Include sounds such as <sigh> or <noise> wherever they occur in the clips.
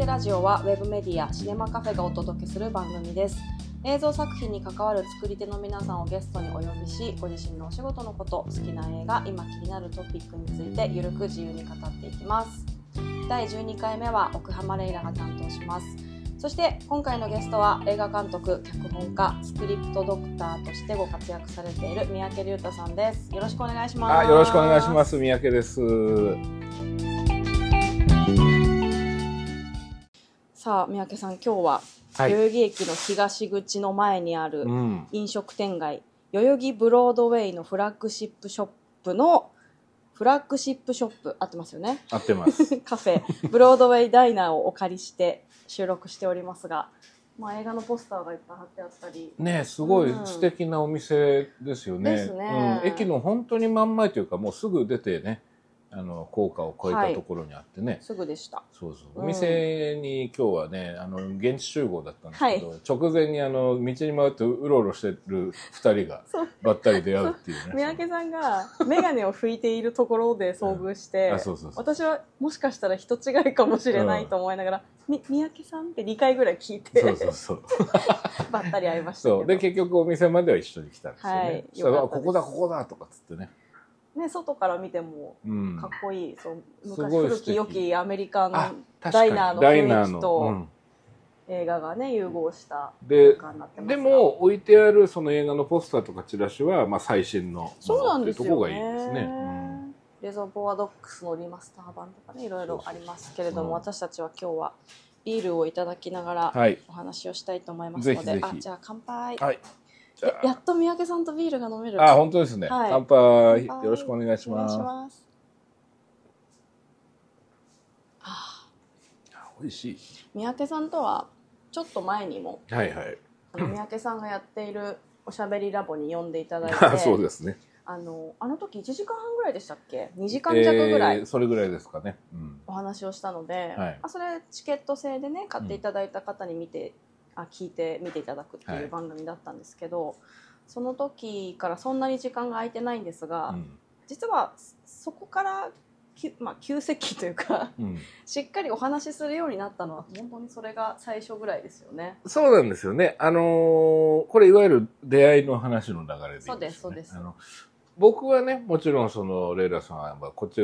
でラジオはウェブメディアシネマカフェがお届けする番組です。映像作品に関わる作り手の皆さんをゲストにお呼びしご自身のお仕事のこと好きな映画今気になるトピックについてゆるく自由に語っていきます。第12回目は奥浜レイラが担当します。そして今回のゲストは映画監督脚本家スクリプトドクターとしてご活躍されている三宅龍太さんです。よろしくお願いします。あよろしくお願いします。三宅です。さあ三宅さん今日ははい。代々木駅の東口の前にあるうん。飲食店街代々木ブロードウェイのフラッグシップショップのフラッグシップショップ合ってますよね？合ってます。<laughs> カフェ。ブロードウェイダイナーをお借りして収録しておりますが、まあ、映画のポスターがいっぱい貼ってあったり。ねすごいうん。素敵なお店ですよね,、ですね。うん、駅の本当に真ん前というかもうすぐ出てねあの高架を越えたところにあってね、すぐでした。そうそう。うん。お店に今日はねあの現地集合だったんですけど、直前にあの道に回ってうろうろしてる2人がばったり出会うっていうね。三宅さんが眼鏡を拭いているところで遭遇して、あそうそうそう。私はもしかしたら人違いかもしれないと思いながら「み三宅さん?」って2回ぐらい聞いてそうそうそう。<laughs> ばったり会いましたで結局お店までは一緒に来たんですよね、はい。よここだここだとかっつってね、ね、外から見てもうん、かっこいい、そうす昔ごい素敵古き良きアメリカのダイナーの雰囲気とうん。映画がね融合したで空間になってますでがも置いてあるその映画のポスターとかチラシは、まあ、最新のもそうなんですよがいいですね。うんレゾボアドックスのリマスター版とかねいろいろありますけれども、そうそう。私たちは今日はビールをいただきながらはい、お話をしたいと思いますので、ぜひぜひ。あじゃあ乾杯、はい、じやゃやっと三宅さんとビールが飲める。ああ本当ですね、はい。乾杯。よろしくお願いします。あ美味しい。三宅さんとはちょっと前にもはいはい。<clears throat> 三宅さんがやっているおしゃべりラボに呼んでいただいてあそうですね。あのあの時1時間半ぐらいでしたっけ？2時間弱ぐらい。えーそれぐらいですかね、うん、お話をしたので、はい。あそれチケット制でね買っていただいた方に見て、あ聞いて見ていただくってはい。いう番組だったんですけど、その時からそんなに時間が空いてないんですが、うん。実はそこからきまあ、急接近というかうん、<laughs> しっかりお話しするようになったのは本当にそれが最初ぐらいですよね。そうなんですよね。あのーこれいわゆる出会いの話の流れでね、そうですそうです。僕はねもちろんそのレイラさんはこっち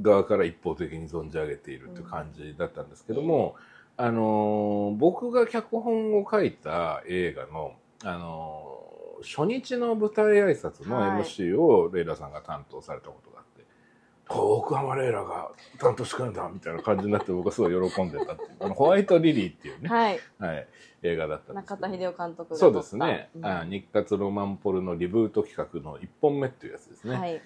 側から一方的に存じ上げているという感じだったんですけども、あのー僕が脚本を書いた映画の、あのー初日の舞台挨拶のはい。MC をレイラさんが担当されたことがあって。お奥浜レイラが担当してくれるんだみたいな感じになって僕はすごい喜んでたっていうあのホワイトリリーっていうね、はい、はい、映画だったんです中田秀夫監督がそうですね、うんあ日活ロマンポルのリブート企画の1本目っていうやつですね、はい、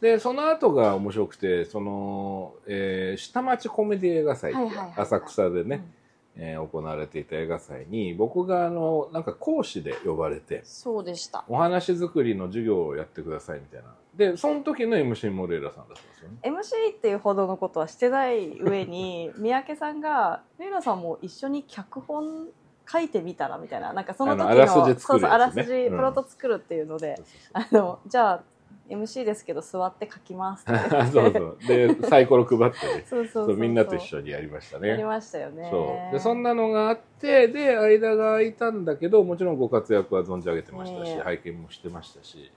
でその後が面白くてその、えー下町コメディ映画祭はいはいはいはい。浅草でね、うんえー行われていた映画祭に僕があのなんか講師で呼ばれてそうでした。お話作りの授業をやってくださいみたいな。でその時の MC モレーラさんだったんですよね。MC っていうほどのことはしてない上に <laughs> 三宅さんが「レイラさんも一緒に脚本書いてみたら」みたいな。なんかその時のあらすじ作るやつね。そうそうあらすじうんプロット作るっていうので、あのじゃあ MC ですけど座って書きます。<laughs> そうそう。でサイコロ配ってね。そうそうみんなと一緒にやりましたね。やりましたよね。そう。でそんなのがあってで間が空いたんだけどもちろんご活躍は存じ上げてましたし、ええ。拝見もしてましたし。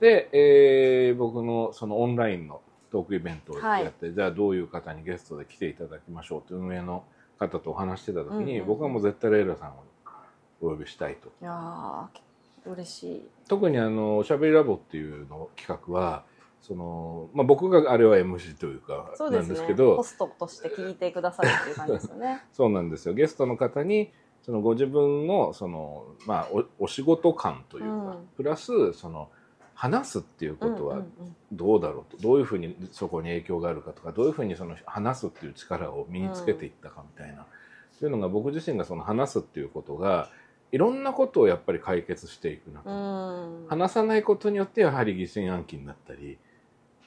で、えー僕のそのオンラインのトークイベントをやって、じゃあどういう方にゲストで来ていただきましょうって運営の方とお話してた時に、うんうん僕はもう絶対レイラさんをお呼びしたいと。いやー嬉しい。特にあのおしゃべりラボっていうの企画はその、まあ、僕があれは MC というかなんそうですけどホストとして聞いてくださるっていう感じですよね。<laughs> そうなんですよ。ゲストの方に、そのご自分の、その、まあ、おお仕事感というか、うん。プラス、その、話すっていうことはどうだろうと、どういうふうにそこに影響があるかとか、どういうふうにその話すっていう力を身につけていったかみたいな、そういうのが僕自身がその話すっていうことが、いろんなことをやっぱり解決していく中、うん。話さないことによってやはり疑心暗鬼になったり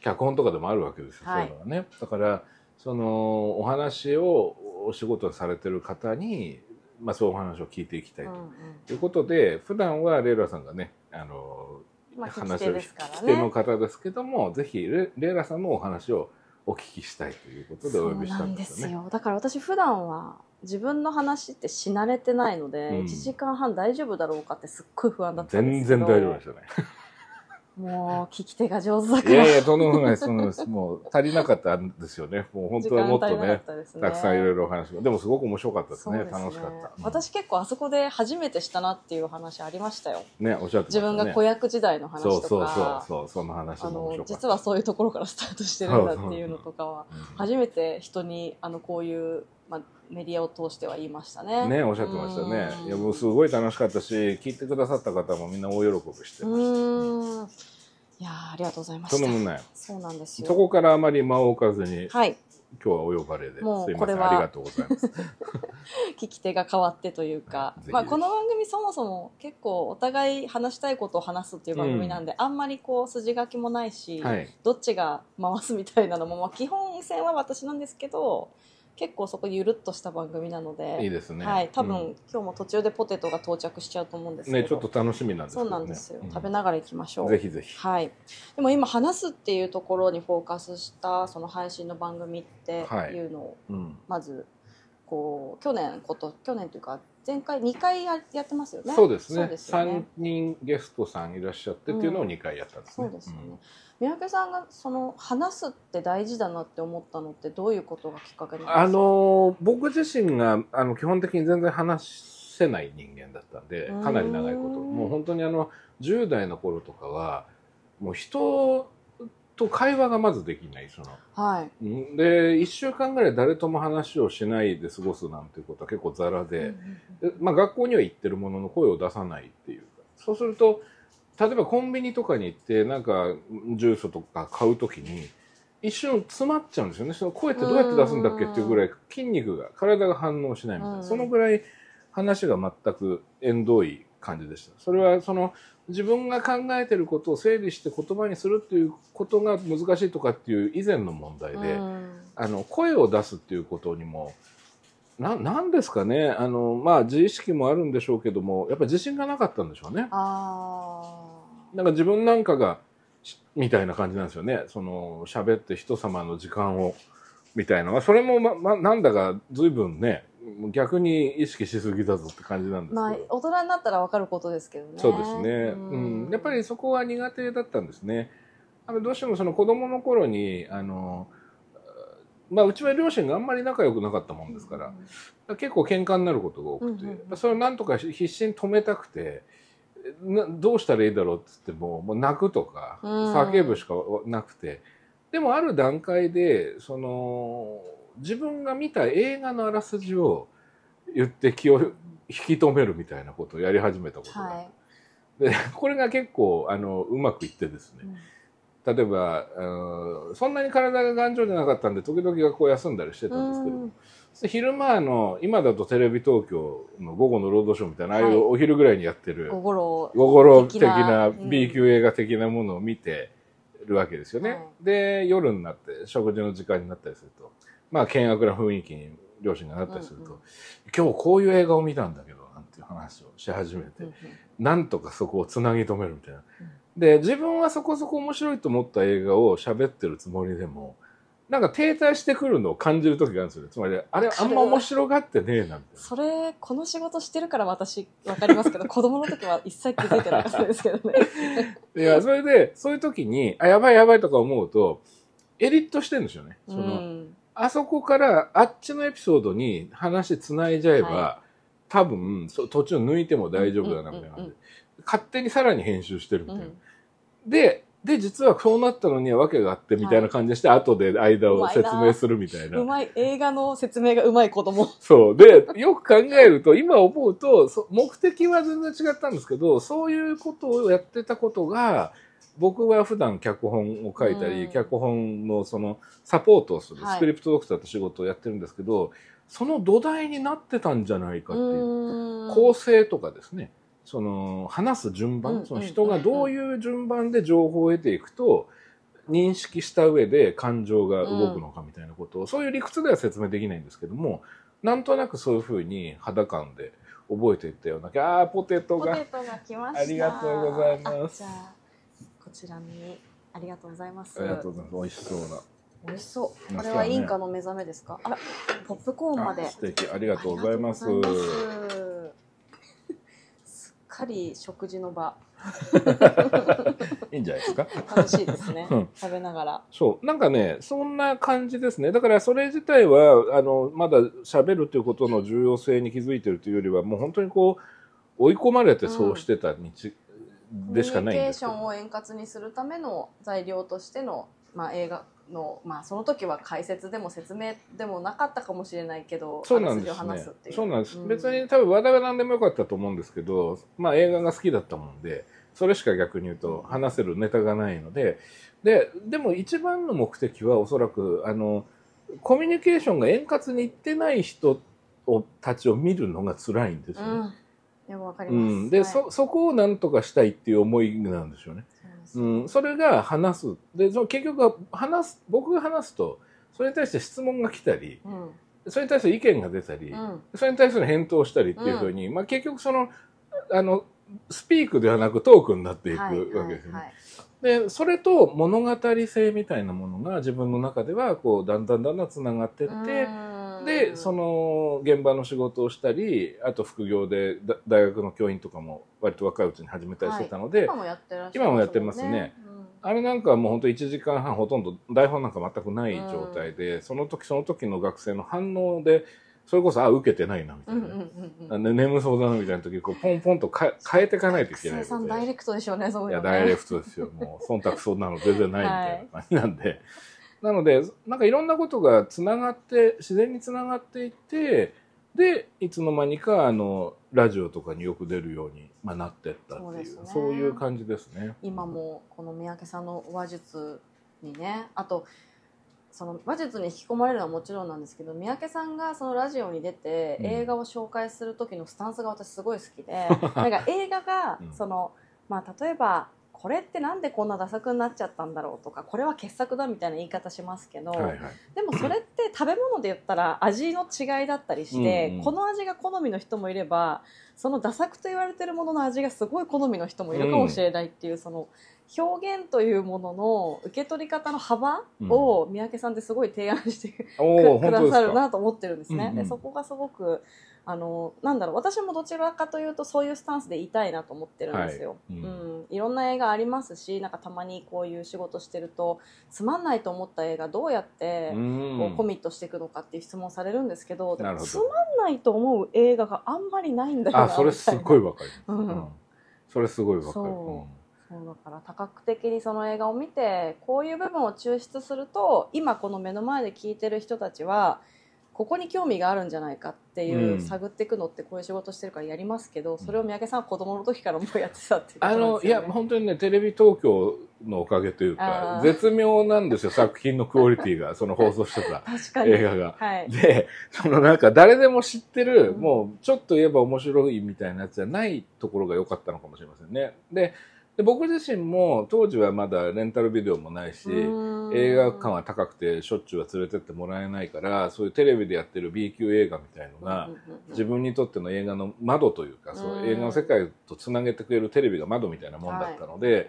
脚本とかでもあるわけですよ、はい。そういうのがね。だからそのお話をお仕事されてる方に、まあ、そういうお話を聞いていきたいと。うんうん。いうことで、普段はレイラさんがねあのまあ話を聞き手のね方ですけどもぜひレレイラさんのお話をお聞きしたいということでお呼びしたんですよね。よだから私普段は自分の話ってし慣れてないので、うん1時間半大丈夫だろうかってすっごい不安だったんですけど全然大丈夫ですよね。もう聞き手が上手だからいやいや、とんでもないです。もう足りなかったんですよね。もう本当はもっとねたくさんいろいろお話が。でもすごく面白かったですね。す楽しかった。うん私結構あそこで初めてしたなっていう話ありましたよね、おっしゃってね。自分が子役時代の話とかそうそうそうそう、その話あのも。実はそういうところからスタートしてるんだっていうのとかはうん初めて人にあのこういう、まあ、メディアを通しては言いましたね。ね、おっしゃってましたね。うんいや、もうすごい楽しかったし、聞いてくださった方もみんな大喜びしてうましーんいやーありがとうございまた。した。とん。そうなんですよ。そこからあまり間を置かずに、はい。今日はお呼ばれで、もうこれはありがとうございます。<laughs> 聞き手が変わってというかまあ、この番組そもそも結構お互い話したいことを話すっていう番組なんで、あんまりこう筋書きもないし、はい。どっちが回すみたいなのも、まあ、基本線は私なんですけど結構そこゆるっとした番組なのでいいですね。はい、多分、うん今日も途中でポテトが到着しちゃうと思うんですけど、ね、ちょっと楽しみなんですけそ。うなんですよ、うん食べながら行きましょうぜひぜひ。はい、でも今話すっていうところにフォーカスしたその配信の番組っていうのをうん。まずこう去年こと去年というか前回2回ややってますよねそうですね。ですよね3人ゲストさんいらっしゃってっていうのを2回やったんですね。そうですよね、三宅さんがその話すって大事だなって思ったのってどういうことがきっかけなんですかあの僕自身があの基本的に全然話せない人間だったんでかなり長いこと。もう本当にあの10代の頃とかはもう人と会話がまずできないその。はい。うんで1週間ぐらい誰とも話をしないで過ごすなんていうことは結構ザラで、でまあ、学校には行ってるものの声を出さないっていうか。そうすると例えばコンビニとかに行ってなんかジュースとか買う時に一瞬詰まっちゃうんですよね。その声ってどうやって出すんだっけっていうぐらい筋肉が体が反応しないみたいな、うん。そのぐらい話が全く縁遠い感じでした。それはその自分が考えてることを整理して言葉にするっていうことが難しいとかっていう以前の問題で、うん。あの声を出すっていうことにもななんですかね。あのまあ自意識もあるんでしょうけどもやっぱり自信がなかったんでしょうね。あなんか自分なんかがしみたいな感じなんですよね。その喋って人様の時間をみたいな。それもま、ま、なんだか随分ね逆に意識しすぎだぞって感じなんですけど、ーまあ大人になったら分かることですけどね。そうですね、うん、やっぱりそこは苦手だったんですね。あのどうしてもその子供の頃にあのまあうちは両親があんまり仲良くなかったもんですから、結構喧嘩になることが多くて、うんうんうん。それをなんとか必死に止めたくてなどうしたらいいだろうっつってももう泣くとかうん。叫ぶしかなくて、でもある段階でその自分が見た映画のあらすじを言って気を引き止めるみたいなことをやり始めたことが、はい。でこれが結構あのうまくいってですね。例えば、うんそんなに体が頑丈じゃなかったんで時々学校休んだりしてたんですけど、昼間の今だとテレビ東京の午後のロードショーみたいな、はい。ああいうお昼ぐらいにやってるごごろ午後ロ的なうん。B 級映画的なものを見てるわけですよね。はい。で夜になって食事の時間になったりするとまあ険悪な雰囲気に両親がなったりすると、うんうん今日こういう映画を見たんだけどなんていう話をし始めて、うんうん。なんとかそこをつなぎ止めるみたいな。で自分はそこそこ面白いと思った映画を喋ってるつもりでもなんか停滞してくるのを感じる時があるんですよね。つまりあれあんま面白がってねえなみたいな。それこの仕事してるから私分かりますけど <laughs> 子供の時は一切気づいてなかったですけどね。いやそれでそういう時にあやばいやばいとか思うとエリットしてるんですよね。そのうん。あそこからあっちのエピソードに話つないじゃえば、は多分そ途中抜いても大丈夫だなみたいな感じ。で、うんうんうん。勝手にさらに編集してるみたいな。うん。で、で、実はそうなったのには訳があってみたいな感じでして、後で間を説明するみたいな。うまい映画の説明がうまい子供 <laughs> そう。で、よく考えると、今思うと、そ目的は全然違ったんですけど、そういうことをやってたことが、僕は普段脚本を書いたり、うん。脚本のそのサポートをする、はい。スクリプトドクターって仕事をやってるんですけど、その土台になってたんじゃないかっていう。うん。構成とかですねその話す順番、うんその人がどういう順番で情報を得ていくと認識した上で感情が動くのかみたいなことを、そういう理屈では説明できないんですけどもなんとなくそういうふうに肌感で覚えていったようなあーポテトがポテトが来ました。ありがとうございます。あじゃあこちらにありがとうございます。ありがとうございます。美味しそうな。美味しそう。まあこれはインカの目覚めですか？あら、ポップコーンまで。あ素敵。ありがとうございますありがとうございますすっかり食事の場。いいんじゃないですか？楽しいですねうん。食べながら。そうなんかねそんな感じですねだからそれ自体はあのまだ喋るということの重要性に気づいてるというよりはもう本当にこう追い込まれてそうしてた道でしかないんですコミュニケーションを円滑にするための材料としての、まあ、映画の、まあ、その時は解説でも説明でもなかったかもしれないけどそうなんですね。すっていう。そうなんです、うん。別に多分話題は何でもよかったと思うんですけど、まあ、映画が好きだったもんでそれしか逆に言うと話せるネタがないのでででも一番の目的はおそらくあのコミュニケーションが円滑にいってない人をたちを見るのが辛いんですよね。うんでもわかりうます、ん、で、はい。そそこをなんとかしたいっていう思いなんでしょうね。そうん、それが話す。でその結局は話す僕が話すとそれに対して質問が来たりうん。それに対して意見が出たり、うん。それに対する返答をしたりっていうふうに、まあ、結局そのあのスピークではなくトークになっていくわはいけですよね。はい。はいでそれと物語性みたいなものが自分の中ではこうだんだんだんだんつながってって、うんでその現場の仕事をしたりあと副業でだ大学の教員とかも割と若いうちに始めたりしてたので、今もやってらっしゃる今もやってますね。あれなんかはもう本当1時間半ほとんど台本なんか全くない状態で、その時その時の学生の反応でそれこそあ受けてないなみたいな、うんうん眠そうだなみたいな時こうポンポンとか変えていかないといけないので。ダイレクトでしょうねそういやいうのね。ダイレクトですよもう。忖度そんなの全然ないみたいな感じなんで、なのでなんかいろんなことがつながって自然につながっていってでいつの間にかあのラジオとかによく出るように、まあ、なってったっていうそうね。そういう感じですね。今もこの三宅さんの話術にねあとその話術に引き込まれるのはもちろんなんですけど三宅さんがそのラジオに出てうん。映画を紹介する時のスタンスが私すごい好きで、<laughs> なんか映画がうん。その、まあ、例えばこれってなんでこんなダ作になっちゃったんだろうとかこれは傑作だみたいな言い方しますけど、はいはい。でもそれって食べ物で言ったら味の違いだったりして、うんうん。この味が好みの人もいればそのダ作と言われてるものの味がすごい好みの人もいるかもしれないっていう、その表現というものの受け取り方の幅を三宅さんってすごい提案してく,、おおくだ。さるなと思ってるんですね。うんうん。でそこがすごくあのなんだろう私もどちらかというとそういうスタンスでいたいなと思ってるんですよ。はい。うん。うん、いろんな映画ありますしなんかたまにこういう仕事してるとつまんないと思った映画どうやってうん。こうコミットしていくのかっていう質問されるんですけどど。もつまんないと思う映画があんまりないんだよなあそれすっごいわかります。うん。うん。それすごいわかる。そうだから多角的にその映画を見てこういう部分を抽出すると今この目の前で聞いてる人たちはここに興味があるんじゃないかっていう、うん探っていくのってこういう仕事してるからやりますけどそれを三宅さんは子供の時からもうやってたっていうことあなんのいやですよね。本当にねテレビ東京のおかげというか絶妙なんですよ作品のクオリティが <laughs> その放送してた確かに映画が。はいでそのなんか誰でも知ってる、うんもうちょっと言えば面白いみたいなやつじゃないところが良かったのかもしれませんね。でで僕自身も当時はまだレンタルビデオもないし映画館は高くてしょっちゅうは連れてってもらえないからそういうテレビでやってる B 級映画みたいのが、自分にとっての映画の窓というか、そううん。映画の世界とつなげてくれるテレビが窓みたいなもんだったので、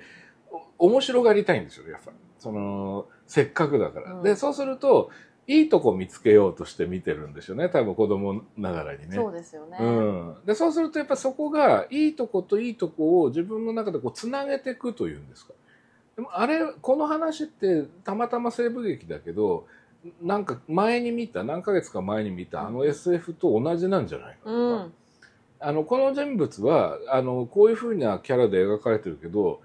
お面白がりたいんですよやっぱ。そのせっかくだから、うん。でそうするといいとこ見つけようとして見てるんですよね。多分子供ながらにね。そうですよね、うん、でそうするとやっぱそこがいいとこといいとこを自分の中でこうつなげていくというんですか。でもあれこの話ってたまたま西部劇だけどなんか前に見た何ヶ月か前に見たあの SF と同じなんじゃないかとか、うん。あのこの人物はあのこういうふうなキャラで描かれてるけど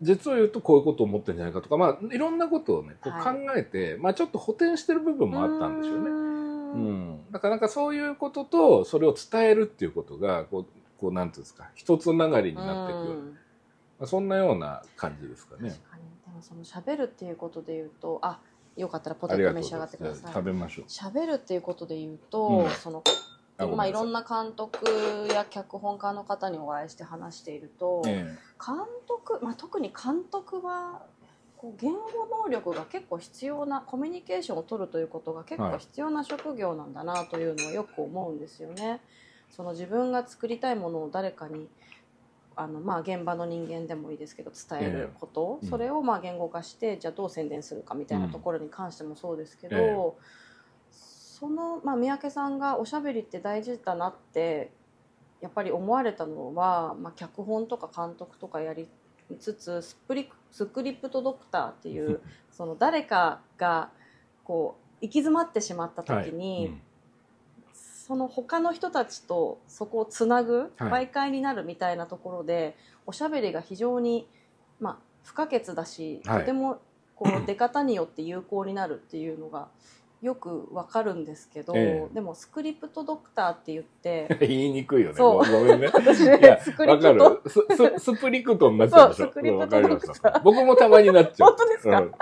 実を言うとこういうことを思ってるんじゃないかとか、まあ、いろんなことをねこう考はい。えて、まあ、ちょっと補填してる部分もあったんでしょうね。うん、だからなんかそういうこととそれを伝えるっていうことがこうこうなんていうんですか一つながりになっていく、うん。まあ、そんなような感じですかね。確かに。でもその喋るっていうことで言うとあよかったらポテト召し上がってください。食べましょう。喋るっていうことで言うと、うん。そのあごめんなさいまあいろんな監督や脚本家の方にお会いして話していると、え監督、まあ、特に監督はこう言語能力が結構必要なコミュニケーションを取るということが結構必要な職業なんだなというのはよく思うんですよね。その自分が作りたいものを誰かにあの、まあ、現場の人間でもいいですけど伝えること、ええ。それをまあ言語化してじゃあどう宣伝するかみたいなところに関してもそうですけど、ええその、まあ、三宅さんがおしゃべりって大事だなってやっぱり思われたのは、まあ、脚本とか監督とかやりつつスプリスクリプトドクターっていうその誰かがこう行き詰まってしまった時に、はい。うん。その他の人たちとそこをつなぐはい。媒介になるみたいなところで、おしゃべりが非常に、まあ、不可欠だし、はい。とてもこう出方によって有効になるっていうのがよくわかるんですけど、ええでもスクリプトドクターって言って <laughs> 言いにくいよね。そうごごめんね。<laughs> 私いやスクリわかプトるスススプリクトになっちゃうでしょ。そうスクリプトドクター僕もたまになっちゃう。本当ですか？うん <laughs>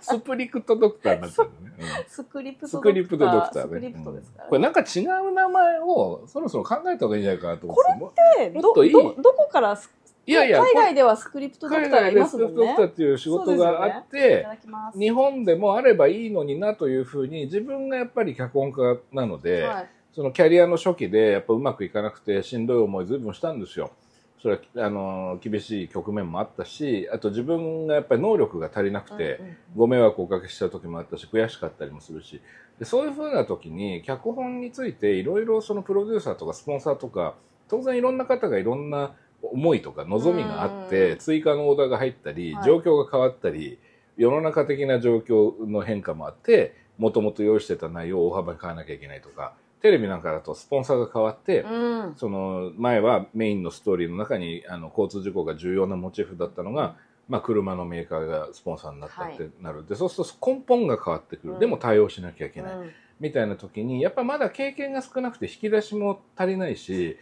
スプリクトドクターになっちゃうね。うんスクリプトスクリプトドクターね。スクリプトですから、うんこれなんか違う名前をそろそろ考えた方がいいんじゃないかなと思って。でどもっといいどどこからスいやいや、海外ではスクリプトドクターがいますもんね。スクリプトドクターっていう仕事があっいてた、だきます日本でもあればいいのになというふうに自分がやっぱり脚本家なので、はい。そのキャリアの初期でやっぱうまくいかなくてしんどい思いずいぶんしたんですよ。それはあの厳しい局面もあったしあと自分がやっぱり能力が足りなくて、ご迷惑をおかけした時もあったし悔しかったりもするし。でそういうふうな時に脚本についていろいろそのプロデューサーとかスポンサーとか当然いろんな方がいろんな思いとか望みがあっうてん。追加のオーダーが入ったり、はい。状況が変わったり世の中的な状況の変化もあってもともと用意してた内容を大幅に変えなきゃいけないとかテレビなんかだとスポンサーが変わって、うん。その前はメインのストーリーの中にあの交通事故が重要なモチーフだったのが、まあ、車のメーカーがスポンサーになったってなるで、そうすると根本が変わってくる、うん。でも対応しなきゃいけない、うん。みたいな時にやっぱまだ経験が少なくて引き出しも足りないし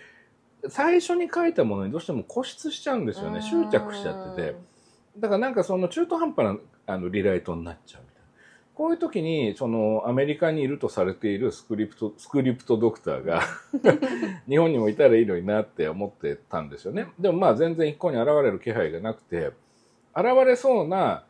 最初に書いたものにどうしても固執しちゃうんですよね。執着しちゃってて。だからなんかその中途半端なあのリライトになっちゃうみたいな。こういう時にそのアメリカにいるとされているスクリプトスクリプトドクターが <laughs> 日本にもいたらいいのになって思ってたんですよね。でもまあ全然一向に現れる気配がなくて現れそうな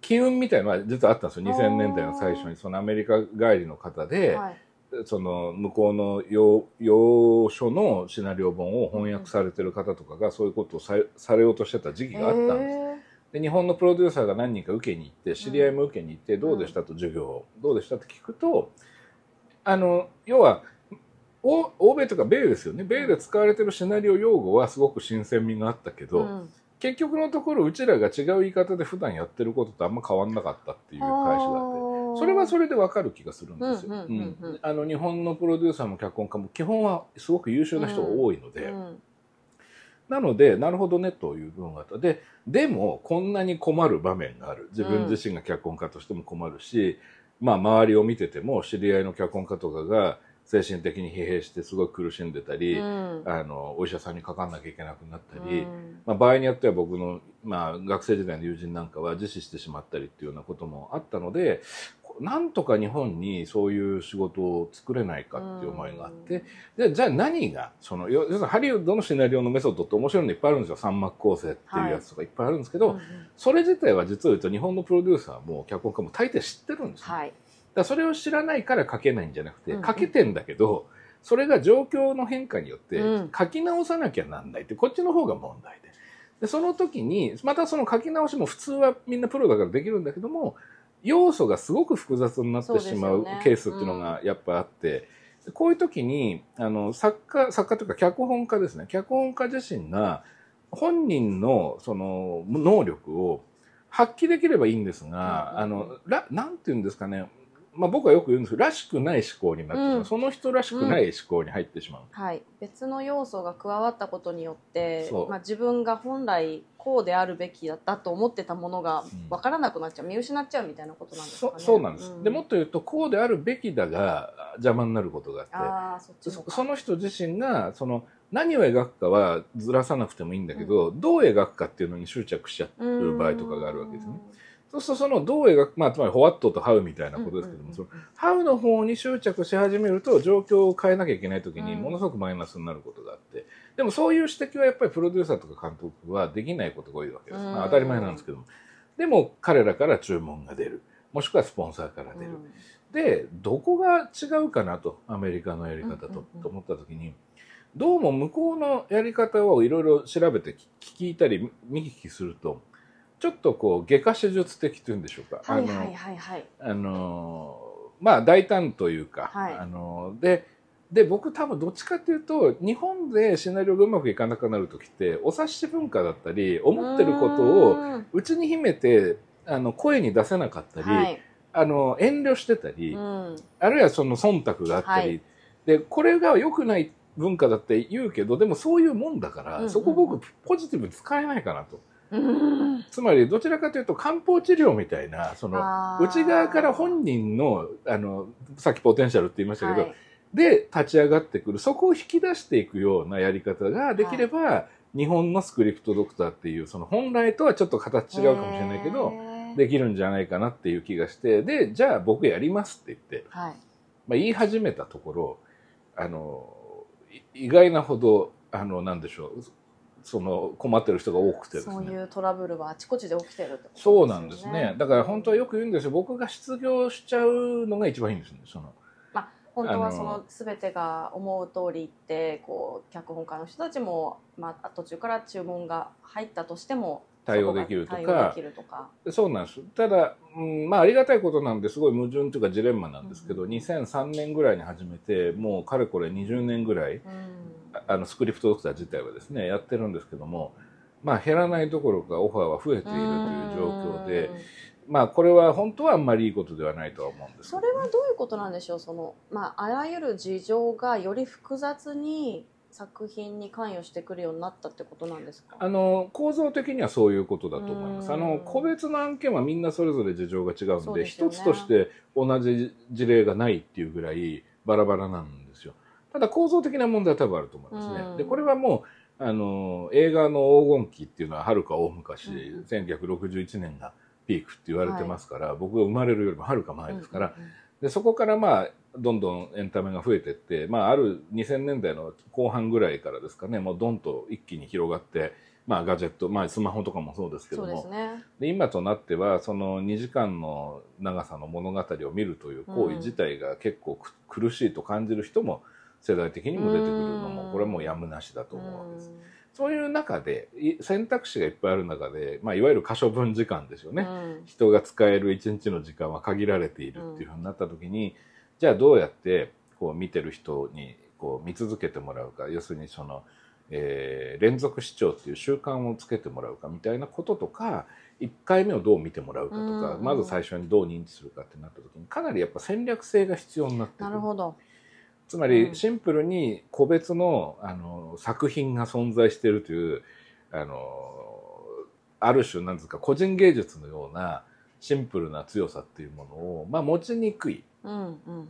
機運みたいなのは実はあったんですよ。2000年代の最初にそのアメリカ帰りの方で、はいその向こうの洋洋書のシナリオ本を翻訳されてる方とかがそういうことをさされようとしてた時期があったんです。へで日本のプロデューサーが何人か受けに行って知り合いも受けに行ってどうでしたと授業を。どうでしたって聞くとあの要は欧欧米とか米ですよね。米で使われてるシナリオ用語はすごく新鮮味があったけど、ーうん。結局のところうちらが違う言い方で普段やってることとあんま変わんなかったっていう返しがあって。それはそれでわかる気がするんですよ。うんうんうんうん。うん。あの日本のプロデューサーも脚本家も基本はすごく優秀な人が多いので、うん。なのでなるほどねという部分があった。ででもこんなに困る場面がある。自分自身が脚本家としても困るし、まあ周りを見てても知り合いの脚本家とかが精神的に疲弊してすごい苦しんでたり、うん。あのお医者さんにかかんなきゃいけなくなったり、うん。まあ、場合によっては僕の、まあ、学生時代の友人なんかは自死してしまったりっていうようなこともあったのでこなんとか日本にそういう仕事を作れないかっていう思いがあって、でじゃあ何がその要要するにハリウッドのシナリオのメソッドって面白いのいっぱいあるんですよ。三幕構成っていうやつとかいっぱいあるんですけど、うんうん。それ自体は実を言うと日本のプロデューサーも脚本家も大抵知ってるんですよ、はい。だそれを知らないから書けないんじゃなくて、書けてんだけどそれが状況の変化によってうん。書き直さなきゃなんないってこっちの方が問題で。でその時にまたその書き直しも普通はみんなプロだからできるんだけども要素がすごく複雑になってしまうケースっていうのがやっぱあって、こういう時にあの作家作家というか脚本家ですね。脚本家自身が本人のその能力を発揮できればいいんですが、うんあのらなんていうんですかね、まあ、僕はよく言うんですけどらしくない思考になってしまう、うん。その人らしくない思考に入ってしまう。はい、別の要素が加わったことによってまあ、自分が本来こうであるべきだったと思ってたものがうん。分からなくなっちゃう。見失っちゃうみたいなことなんですかそね。そうなんです、うでもっと言うとこうであるべきだが邪魔になることがあってその人自身がその何を描くかはずらさなくてもいいんだけど、どう描くかっていうのに執着しちゃってる場合とかがあるわけですね。そうするとそのどう描く、まあ、つまりホワットとハウみたいなことですけども、そのハウの方に執着し始めると状況を変えなきゃいけない時にうん。ものすごくマイナスになることがあって、でもそういう指摘はやっぱりプロデューサーとか監督はできないことが多いわけです、うん。まあ、当たり前なんですけども。でも彼らから注文が出る。もしくはスポンサーから出る、でどこが違うかなとアメリカのやり方と,、うんうんうん。と思った時にどうも向こうのやり方をいろいろ調べて聞いたり見聞きするとちょっとこう外科手術的というんでしょうか。はいはいはいはい。あのまあ大胆というか、はいあのでで僕多分どっちかっていうと日本でシナリオがうまくいかなくなる時ってお察し文化だったり思ってることをを内に秘めてあの声に出せなかったり、はい。あの遠慮してたり、うん。あるいはその忖度があったり、はいでこれが良くない文化だって言うけどでもそういうもんだから、うんうんそこ僕ポジティブに使えないかなとうん。つまりどちらかというと漢方治療みたいなその内側から本人のあのさっきポテンシャルって言いましたけど、はい。で立ち上がってくるそこを引き出していくようなやり方ができれば、日本のスクリプトドクターっていうその本来とはちょっと形違うかもしれないけど、できるんじゃないかなっていう気がしてでじゃあ僕やりますって言って、はい。まあ、言い始めたところあのい意外なほどあのなんでしょうその困ってる人が多くてですねそういうトラブルはあちこちで起きてるってことですよそうなんですね。だから本当はよく言うんですよ。僕が失業しちゃうのが一番いいんですよね。その本当はその全てが思う通りってこう脚本家の人たちも、まあ、途中から注文が入ったとしても対応できるとか。そうなんです。ただ、うん、まあありがたいことなんですごい矛盾というかジレンマなんですけど、うん。2003年ぐらいに始めて、もうかれこれ20年ぐらい、うん。ああのスクリプトドクター自体はですね、やってるんですけども、まあ減らないどころかオファーは増えているという状況で、うん。まあこれは本当はあんまりいいことではないとは思うんですけどそれはどういうことなんでしょう。その、まあ、あらゆる事情がより複雑に作品に関与してくるようになったってことなんですか？あの構造的にはそういうことだと思います。うん。あの個別の案件はみんなそれぞれ事情が違うんで、ね。一つとして同じ事例がないっていうぐらいバラバラなんですよ。ただ構造的な問題は多分あると思いますね。うん。でこれはもうあの映画の黄金期っていうのははるか大昔、うん。1961年がピークって言われてますから、僕が生まれるよりもはるか前ですから、うんうん。でそこからまあどんどんエンタメが増えていって、まあ、ある2000年代の後半ぐらいからですかねもうどんと一気に広がって、まあ、ガジェット、まあ、スマホとかもそうですけども。ね。で今となってはその2時間の長さの物語を見るという行為自体が結構く苦しいと感じる人も世代的にも出てくるのうん。もこれはもうやむなしだと思うわけです。そういう中でい選択肢がいっぱいある中で、まあ、いわゆる可処分時間ですよね。うん。人が使える一日の時間は限られているっていうふうになった時に、じゃあどうやってこう見てる人にこう見続けてもらうか。要するにその、えー連続視聴っていう習慣をつけてもらうかみたいなこととか1回目をどう見てもらうかとか、うんうんまず最初にどう認知するかってなった時にかなりやっぱ戦略性が必要になってくなるほど。つまうん。りシンプルに個別のあの作品が存在しているというあのある種なんですか個人芸術のようなシンプルな強さっていうものを、まあ、持ちにくい。うんうんうん。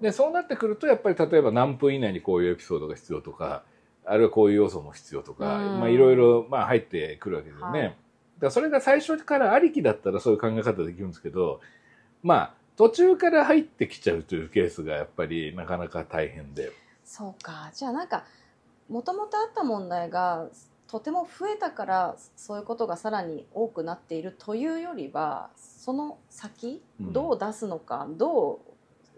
でそうなってくるとやっぱり例えば何分以内にこういうエピソードが必要とかあるいはこういう要素も必要とか、うん。まあ、いろいろまあ入ってくるわけですよね。はい。だそれが最初からありきだったらそういう考え方できるんですけどまあ途中から入ってきちゃうというケースがやっぱりなかなか大変で。そうか。じゃあなんかもともとあった問題がとても増えたからそういうことがさらに多くなっているというよりはその先うん。どう出すのか、どう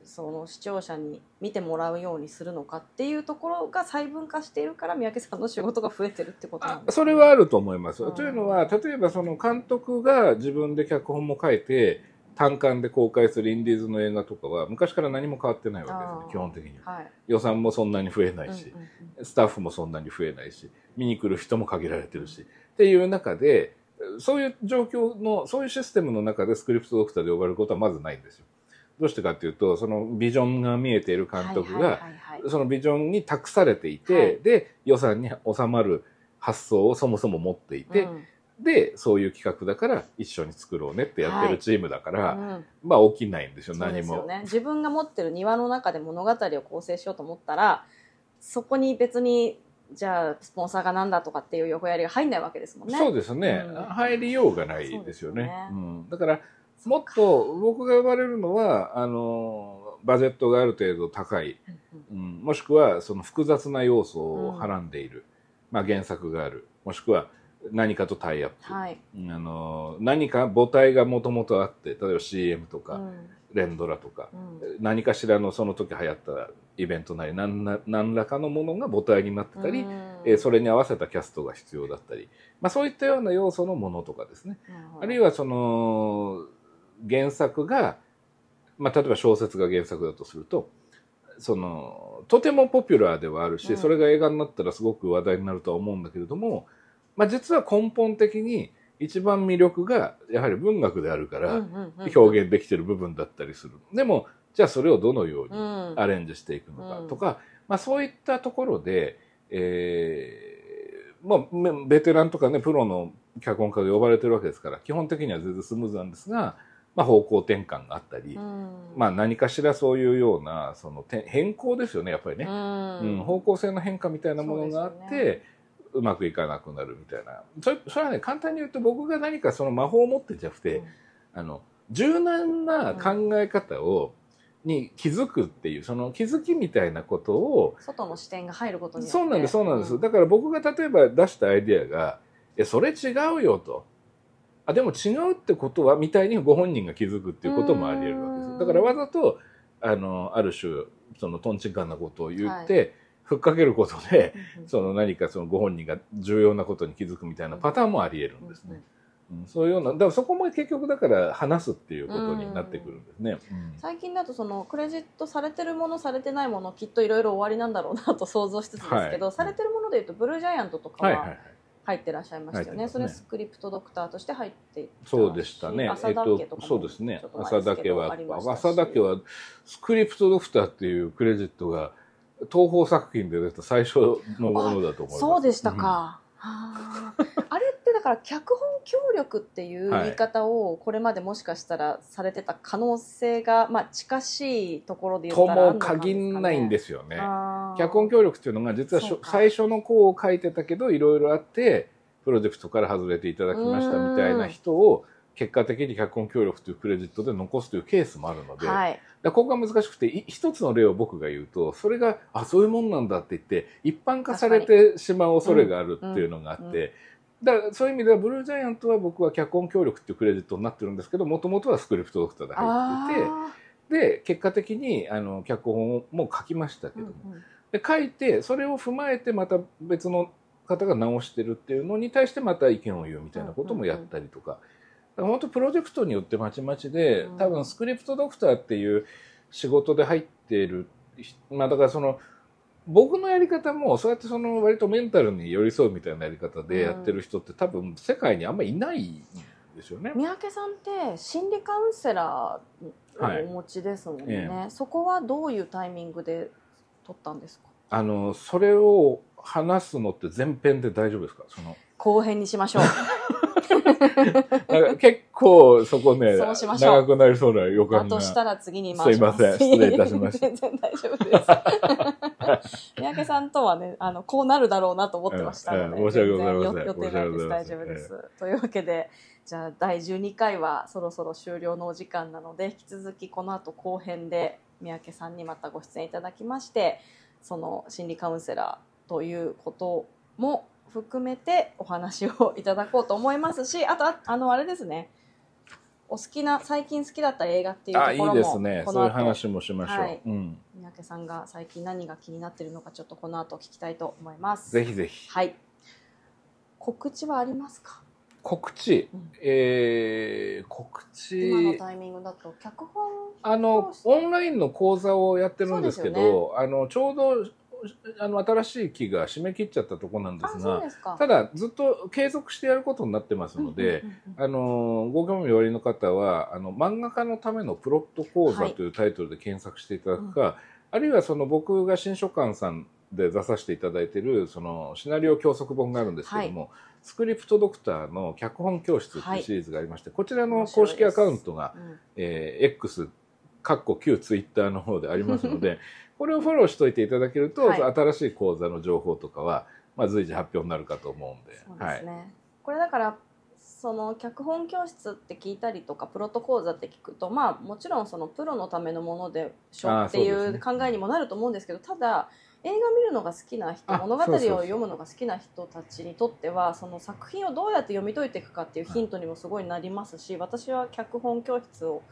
その視聴者に見てもらうようにするのかっていうところが細分化しているから三宅さんの仕事が増えてるってことなんあですそれはあると思います。うんというのは例えばその監督が自分で脚本も書いて単館で公開するインディーズの映画とかは昔から何も変わってないわけですね基本的には。はい、予算もそんなに増えないし、うんうんスタッフもそんなに増えないし見に来る人も限られてるしっていう中でそういう状況のそういうシステムの中でスクリプトドクターで呼ばれることはまずないんですよ。どうしてかっていうとそのビジョンが見えている監督がはいはい。そのビジョンに託されていて、はい。で予算に収まる発想をそもそも持っていて、うんでそういう企画だから一緒に作ろうねってやってるチームだから、うんまあ起きないんですよ何も。ね、自分が持ってる庭の中で物語を構成しようと思ったらそこに別にじゃあスポンサーがなんだとかっていう横やりが入んないわけですもんね。そうですね、うん。入りようがないですよね。ね。うん、だからもっと僕が呼ばれるのはあのバジェットがある程度高い、うん、もしくはその複雑な要素をはらんでいる、まあ、原作がある。もしくは何かとタイアップ、はい、あの何か母体がもともとあって例えば CM とか、うん。連ドラとか、うん。何かしらのその時流行ったイベントなり何ら何らかのものが母体になってたり、うん。えーそれに合わせたキャストが必要だったり、まあ、そういったような要素のものとかですね。あるいはその原作が、まあ、例えば小説が原作だとするとそのとてもポピュラーではあるし、うん。それが映画になったらすごく話題になるとは思うんだけれども、まあ、実は根本的に一番魅力がやはり文学であるから表現できてる部分だったりする。でもじゃあそれをどのようにうん。アレンジしていくのかうん。とか、まあ、そういったところで、えーまあめ、ベテランとかねプロの脚本家が呼ばれてるわけですから基本的には全然スムーズなんですが、まあ、方向転換があったり、うん。まあ、何かしらそういうようなそのて変更ですよねやっぱりね、うん。うん方向性の変化みたいなものがあってでう,、まくいかなくなるみたいな。それそれはね簡単に言うと僕が何かその魔法を持ってんじゃなくて、うん。あの柔軟な考え方を、に気づくっていうその気づきみたいなことを外の視点が入ることによって。そうなんですそうなんです、うだから僕が例えば出したアイデアが「えそれ違うよ」と。あでも違うってことはみたいにご本人が気づくっていうこともあり得るわけでうん。すだからわざとあのある種そのとんちんかんなことを言って、ふっかけることでその何かそのご本人が重要なことに気づくみたいなパターンもあり得るんですね。うんそういうようなだからそこも結局だから話すっていうことになってくるんですね。うん最近だとそのクレジットされてるものされてないものきっといろいろ終わりなんだろうなと想像しつつですけど、はいされてるものでいうとブルージャイアントとかははい。入ってらっしゃいましたよね,、入ってますねそれスクリプトドクターとして入ってそうでしたね。浅田家とかもそうですねちょっ。と前浅ですけど田家はありましたし浅田家はスクリプトドクターっていうクレジットが東宝作品で出た最初のものだと思います。そうでしたか、はああれってだから脚本協力っていう言い方をこれまでもしかしたらされてた可能性が、まあ、近しいところでうん。言ともったらあるのか限んないんですすよね。脚本協力っていうのが実は最初の項を書いてたけどいろいろあってプロジェクトから外れていただきましたみたいな人を結果的に脚本協力というクレジットで残すというケースもあるので、はい。ここが難しくてい一つの例を僕が言うとそれがあそういうもんなんだって言って一般化されてしまう恐れがあるっていうのがあって、だからそういう意味ではブルージャイアントは僕は脚本協力っていうクレジットになってるんですけどもともとはスクリプトドクターで入っていてあで結果的にあの脚本も書きましたけーども、うんうん。で書いてそれを踏まえてまた別の方が直してるっていうのに対してまた意見を言うみたいなこともやったりとか。だから本当プロジェクトによってまちまちでうん。多分スクリプトドクターっていう仕事で入っているまあだからその僕のやり方もそうやってその割とメンタルに寄り添うみたいなやり方でやってる人って多分世界にあんまりいないんですよね。三宅さんって心理カウンセラーをお持ちですもんね、はいそこはどういうタイミングで取ったんですか？あのそれを話すのって前編で大丈夫ですか？その。後編にしましょう結構そこねそうしましょう。長くなりそうな予感が。だとしたら次に回します。すいません。失礼いたしました。<laughs> 全然大丈夫です。三宅さんとはねあのこうなるだろうなと思ってましたので、申し訳ございません。予予定ないです。大丈夫です、というわけでじゃあ第12回はそろそろ終了のお時間なので引き続きこの後後編で三宅さんにまたご出演いただきましてその心理カウンセラーということも含めてお話をいただこうと思いますしあとああのあれですね。お好きな最近好きだった映画っていうところもいですね。そういう話もしましょう、はい。うん、三宅さんが最近何が気になっているのかちょっとこの後聞きたいと思います。ぜひぜひ。はい。告知はありますか？告知、うん。えー、告知。今のタイミングだと脚本あのオンラインの講座をやってるんですけど、あのちょうどあの新しい期が締め切っちゃったとこなんですがただずっと継続してやることになってますので、あのご興味おありの方はあの漫画家のためのプロット講座というタイトルで検索していただくか、あるいはその僕が新書館さんで出させていただいているそのシナリオ教則本があるんですけども、スクリプトドクターの脚本教室っていうシリーズがありまして、こちらの公式アカウントが、うんえー X かっこ旧ツイッターの方でありますのでこれをフォローしといていただけると、はい。新しい講座の情報とかは、まあ、随時発表になるかと思うんで。そうですね、これだからその脚本教室って聞いたりとかプロト講座って聞くとまあもちろんそのプロのためのものでしょっていそう考えにもなると思うんですけどただ映画見るのが好きな人あ物語を読むのが好きな人たちにとってはその作品をどうやって読み解いていくかっていうヒントにもすごいなりますし私は脚本教室を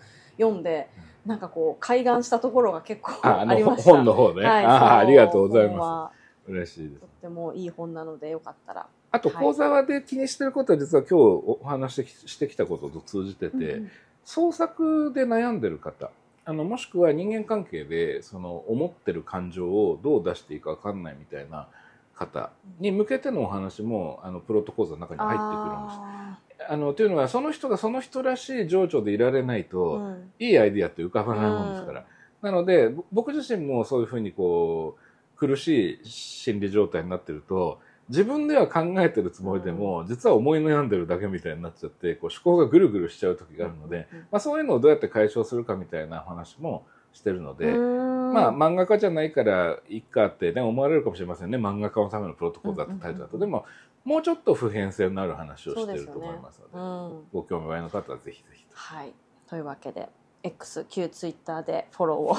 読んでなんかこう開眼したところが結構あ、<laughs> りました。本の方ね。はい、ああ、ありがとうございまはす。嬉しいですと。ってもいい本なのでよかったら。あと、はい講座場で気にしてることは実は今日お話ししてきたことと通じてて、うんうん創作で悩んでる方、あの、もしくは人間関係で、その、思ってる感情をどう出していいかわかんないみたいな方に向けてのお話も、あの、プロット講座の中に入ってくるんです。ああの、というのは、その人がその人らしい情緒でいられないと、ーうんいいアイディアって浮かばないもんですから。なので、ぼ僕自身もそういうふうにこう、苦しい心理状態になってると、自分では考えてるつもりでも、実は思い悩んでるだけみたいになっちゃって、こう思考がぐるぐるしちゃう時があるので、うんうんまあそういうのをどうやって解消するかみたいな話もしてるので、うんまあ漫画家じゃないからいいかってね思われるかもしれませんね。漫画家のためのプロトコルだってタイトルだと。うんうんうんでも、もうちょっと普遍性のある話をしてると思いますので、うんご興味おありの方はぜひぜひ。はい。というわけで、X、旧 Twitter でフォロ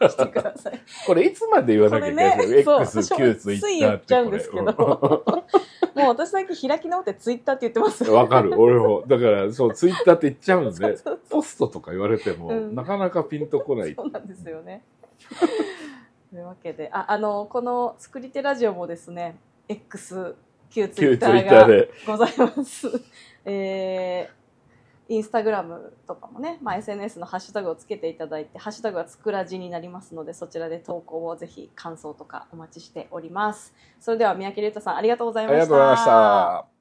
ーを <laughs> してください。これいつまで言わなきゃいけないんですか、これね X、旧ツイッターってつい言っちゃうんですけどこ <laughs> もう私最近開き直ってツイッターって言ってます。れわかる。俺も。だから、そう、ツイッターって言っちゃうんで、ポストとか言われても、うんなかなかピンとこない。そうなんですよね。<laughs> というわけで、あ、あの、この作り手ラジオもですね、X、旧ツイッターが。ございます。<laughs> えー、インスタグラムとかもね、まあ、SNS のハッシュタグをつけていただいて、ハッシュタグはつくらじになりますので、そちらで投稿をぜひ感想とかお待ちしております。それでは三宅龍太さんありがとうございました。ありがとうございました。